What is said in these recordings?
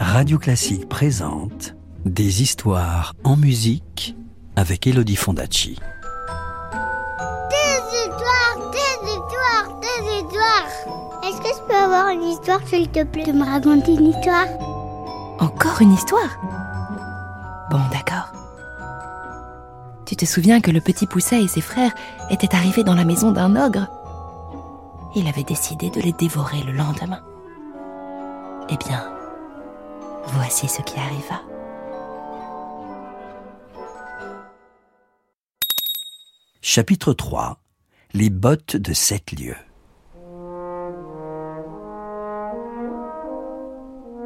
Radio Classique présente Des histoires en musique avec Elodie Fondacci. Des histoires, des histoires, des histoires. Est-ce que je peux avoir une histoire, s'il te plaît, de me raconter une histoire? Encore une histoire? Bon, d'accord. Tu te souviens que le petit Pousset et ses frères étaient arrivés dans la maison d'un ogre? Il avait décidé de les dévorer le lendemain. Eh bien, voici ce qui arriva. Chapitre 3 Les bottes de sept lieues.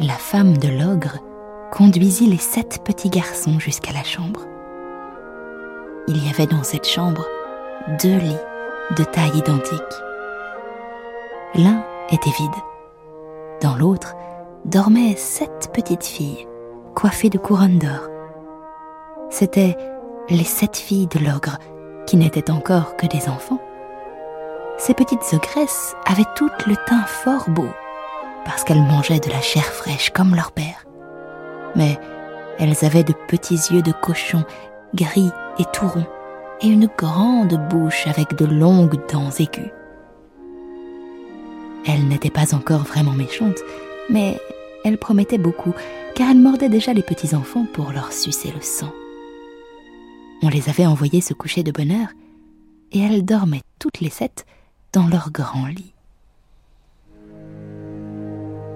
La femme de l'ogre conduisit les sept petits garçons jusqu'à la chambre. Il y avait dans cette chambre deux lits de taille identique. L'un était vide. Dans l'autre dormaient sept petites filles, coiffées de couronnes d'or. C'étaient les sept filles de l'ogre, qui n'étaient encore que des enfants. Ces petites ogresses avaient toutes le teint fort beau, parce qu'elles mangeaient de la chair fraîche comme leur père. Mais elles avaient de petits yeux de cochon, gris et tout ronds, et une grande bouche avec de longues dents aiguës. Elles n'étaient pas encore vraiment méchantes, mais elles promettaient beaucoup, car elles mordaient déjà les petits-enfants pour leur sucer le sang. On les avait envoyées se coucher de bonne heure, et elles dormaient toutes les sept dans leur grand lit.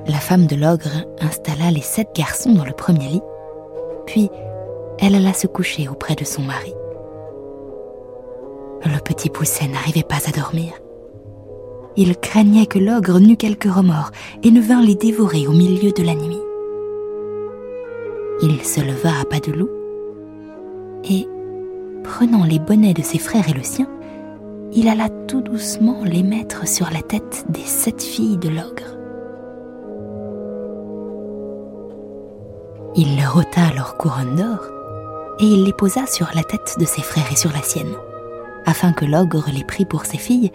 La femme de l'ogre installa les sept garçons dans le premier lit, puis elle alla se coucher auprès de son mari. Le petit pousset n'arrivait pas à dormir. Il craignait que l'ogre n'eût quelque remords et ne vînt les dévorer au milieu de la nuit. Il se leva à pas de loup et, prenant les bonnets de ses frères et le sien, il alla tout doucement les mettre sur la tête des sept filles de l'ogre. Il leur ôta leur couronne d'or et il les posa sur la tête de ses frères et sur la sienne, afin que l'ogre les prît pour ses filles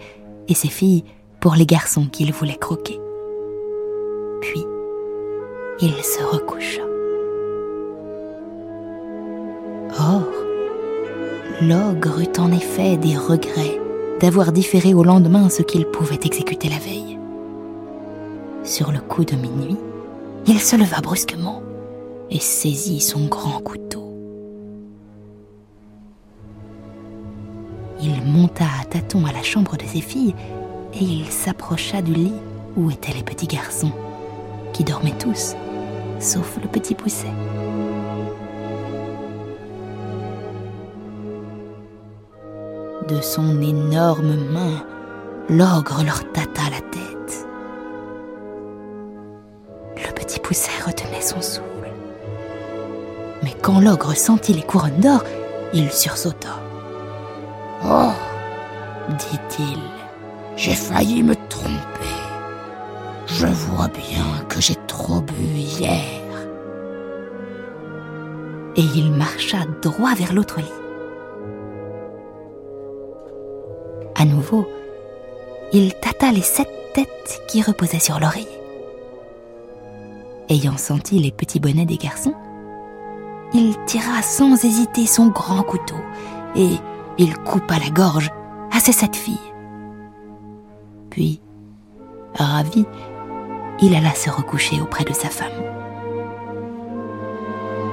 et ses filles pour les garçons qu'il voulait croquer. Puis, il se recoucha. Or, l'ogre eut en effet des regrets d'avoir différé au lendemain ce qu'il pouvait exécuter la veille. Sur le coup de minuit, il se leva brusquement et saisit son grand couteau. Il monta à tâtons à la chambre de ses filles et il s'approcha du lit où étaient les petits garçons, qui dormaient tous, sauf le petit pousset. De son énorme main, l'ogre leur tâta la tête. Le petit pousset retenait son souffle. Mais quand l'ogre sentit les couronnes d'or, il sursauta. Oh dit-il, j'ai failli me tromper. Je vois bien que j'ai trop bu hier. Et il marcha droit vers l'autre lit. À nouveau, il tâta les sept têtes qui reposaient sur l'oreiller. Ayant senti les petits bonnets des garçons, il tira sans hésiter son grand couteau et il coupa la gorge à ces sept filles. Puis, ravi, il alla se recoucher auprès de sa femme.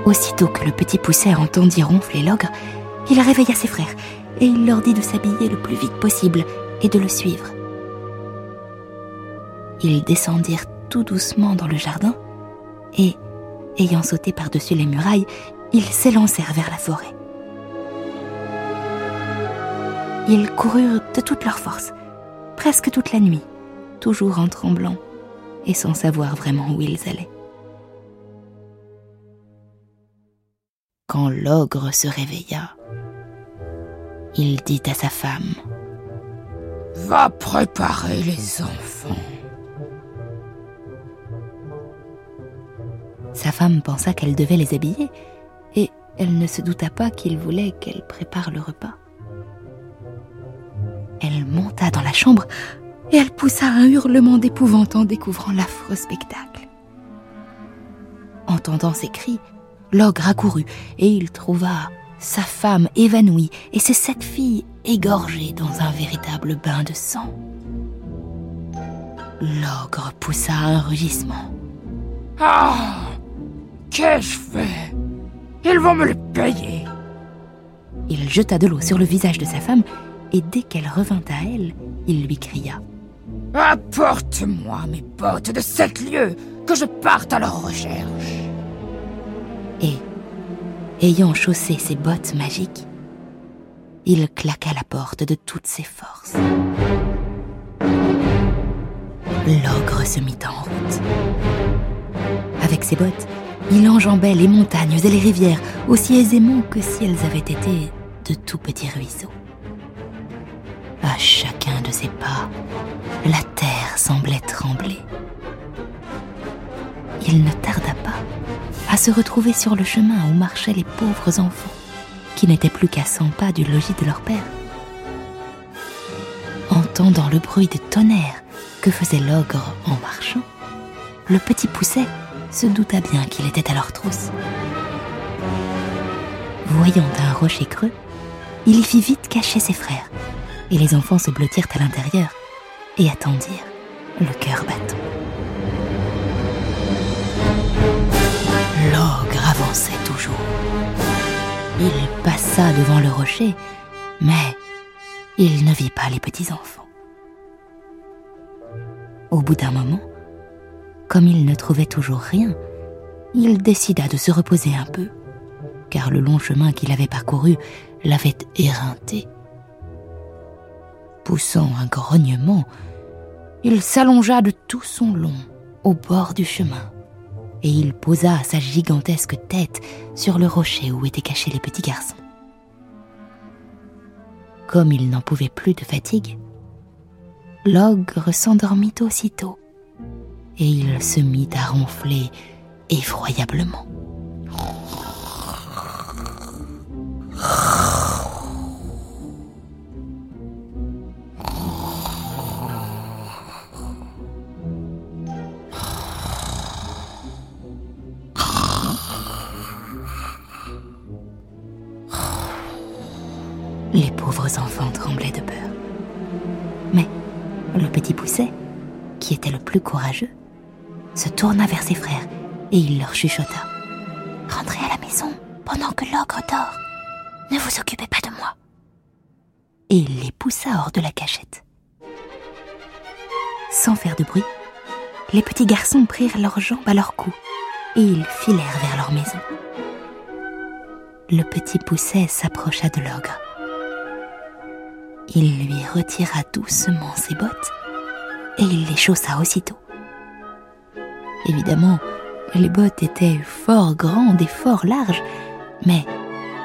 Aussitôt que le petit pousset entendit ronfler l'ogre, il réveilla ses frères et il leur dit de s'habiller le plus vite possible et de le suivre. Ils descendirent tout doucement dans le jardin et, ayant sauté par-dessus les murailles, ils s'élancèrent vers la forêt. Ils coururent de toute leur force, presque toute la nuit, toujours en tremblant et sans savoir vraiment où ils allaient. Quand l'ogre se réveilla, il dit à sa femme Va préparer les enfants. Sa femme pensa qu'elle devait les habiller, et elle ne se douta pas qu'il voulait qu'elle prépare le repas. Elle monta dans la chambre et elle poussa un hurlement d'épouvante en découvrant l'affreux spectacle. Entendant ces cris, l'ogre accourut et il trouva sa femme évanouie et ses sept filles égorgées dans un véritable bain de sang. L'ogre poussa un rugissement. Ah Qu'ai-je fait? Ils vont me le payer Il jeta de l'eau sur le visage de sa femme et dès qu'elle revint à elle, il lui cria Apporte-moi mes bottes de sept lieues, que je parte à leur recherche. Et, ayant chaussé ses bottes magiques, il claqua la porte de toutes ses forces. L'ogre se mit en route. Avec ses bottes, il enjambait les montagnes et les rivières aussi aisément que si elles avaient été de tout petits ruisseaux. À chacun de ses pas, la terre semblait trembler. Il ne tarda pas à se retrouver sur le chemin où marchaient les pauvres enfants, qui n'étaient plus qu'à cent pas du logis de leur père. Entendant le bruit de tonnerre que faisait l'ogre en marchant, le petit pousset se douta bien qu'il était à leur trousse. Voyant un rocher creux, il y fit vite cacher ses frères et les enfants se blottirent à l'intérieur et attendirent, le cœur battant. L'ogre avançait toujours. Il passa devant le rocher, mais il ne vit pas les petits-enfants. Au bout d'un moment, comme il ne trouvait toujours rien, il décida de se reposer un peu, car le long chemin qu'il avait parcouru l'avait éreinté poussant un grognement, il s'allongea de tout son long au bord du chemin et il posa sa gigantesque tête sur le rocher où étaient cachés les petits garçons. Comme il n'en pouvait plus de fatigue, l'ogre s'endormit aussitôt et il se mit à ronfler effroyablement. Les pauvres enfants tremblaient de peur. Mais le petit pousset, qui était le plus courageux, se tourna vers ses frères et il leur chuchota. Rentrez à la maison pendant que l'ogre dort. Ne vous occupez pas de moi. Et il les poussa hors de la cachette. Sans faire de bruit, les petits garçons prirent leurs jambes à leur cou et ils filèrent vers leur maison. Le petit pousset s'approcha de l'ogre il lui retira doucement ses bottes et il les chaussa aussitôt. Évidemment, les bottes étaient fort grandes et fort larges, mais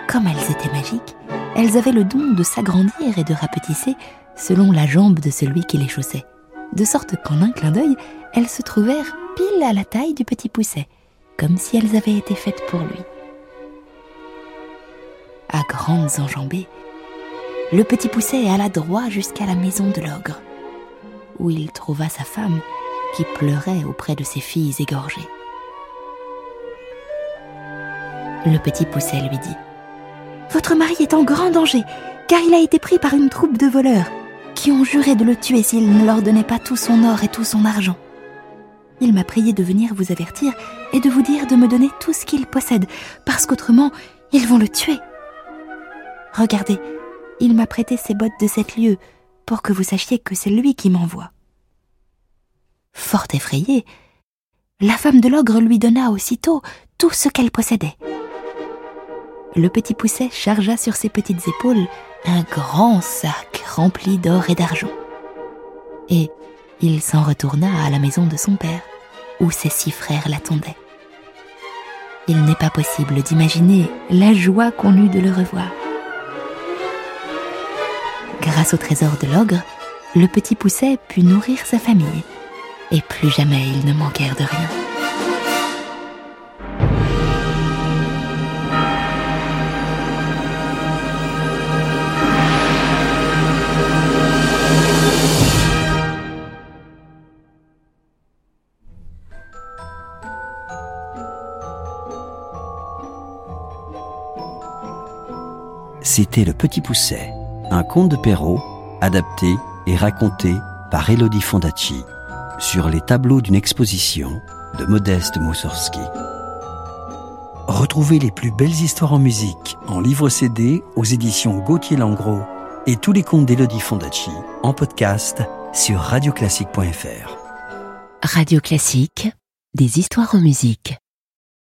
comme elles étaient magiques, elles avaient le don de s'agrandir et de rapetisser selon la jambe de celui qui les chaussait, de sorte qu'en un clin d'œil, elles se trouvèrent pile à la taille du petit pousset, comme si elles avaient été faites pour lui. À grandes enjambées, le petit pousset alla droit jusqu'à la maison de l'ogre, où il trouva sa femme qui pleurait auprès de ses filles égorgées. Le petit pousset lui dit Votre mari est en grand danger, car il a été pris par une troupe de voleurs qui ont juré de le tuer s'il ne leur donnait pas tout son or et tout son argent. Il m'a prié de venir vous avertir et de vous dire de me donner tout ce qu'il possède, parce qu'autrement, ils vont le tuer. Regardez, il m'a prêté ses bottes de sept lieues pour que vous sachiez que c'est lui qui m'envoie. Fort effrayée, la femme de l'ogre lui donna aussitôt tout ce qu'elle possédait. Le petit pousset chargea sur ses petites épaules un grand sac rempli d'or et d'argent. Et il s'en retourna à la maison de son père, où ses six frères l'attendaient. Il n'est pas possible d'imaginer la joie qu'on eut de le revoir. Grâce au trésor de l'ogre, le petit pousset put nourrir sa famille. Et plus jamais ils ne manquèrent de rien. C'était le petit pousset un conte de Perrault, adapté et raconté par Elodie Fondacci, sur les tableaux d'une exposition de Modeste Moussorski. Retrouvez les plus belles histoires en musique en livre CD aux éditions Gauthier Langros et tous les contes d'Elodie Fondacci en podcast sur radioclassique.fr. Radio Classique, des histoires en musique.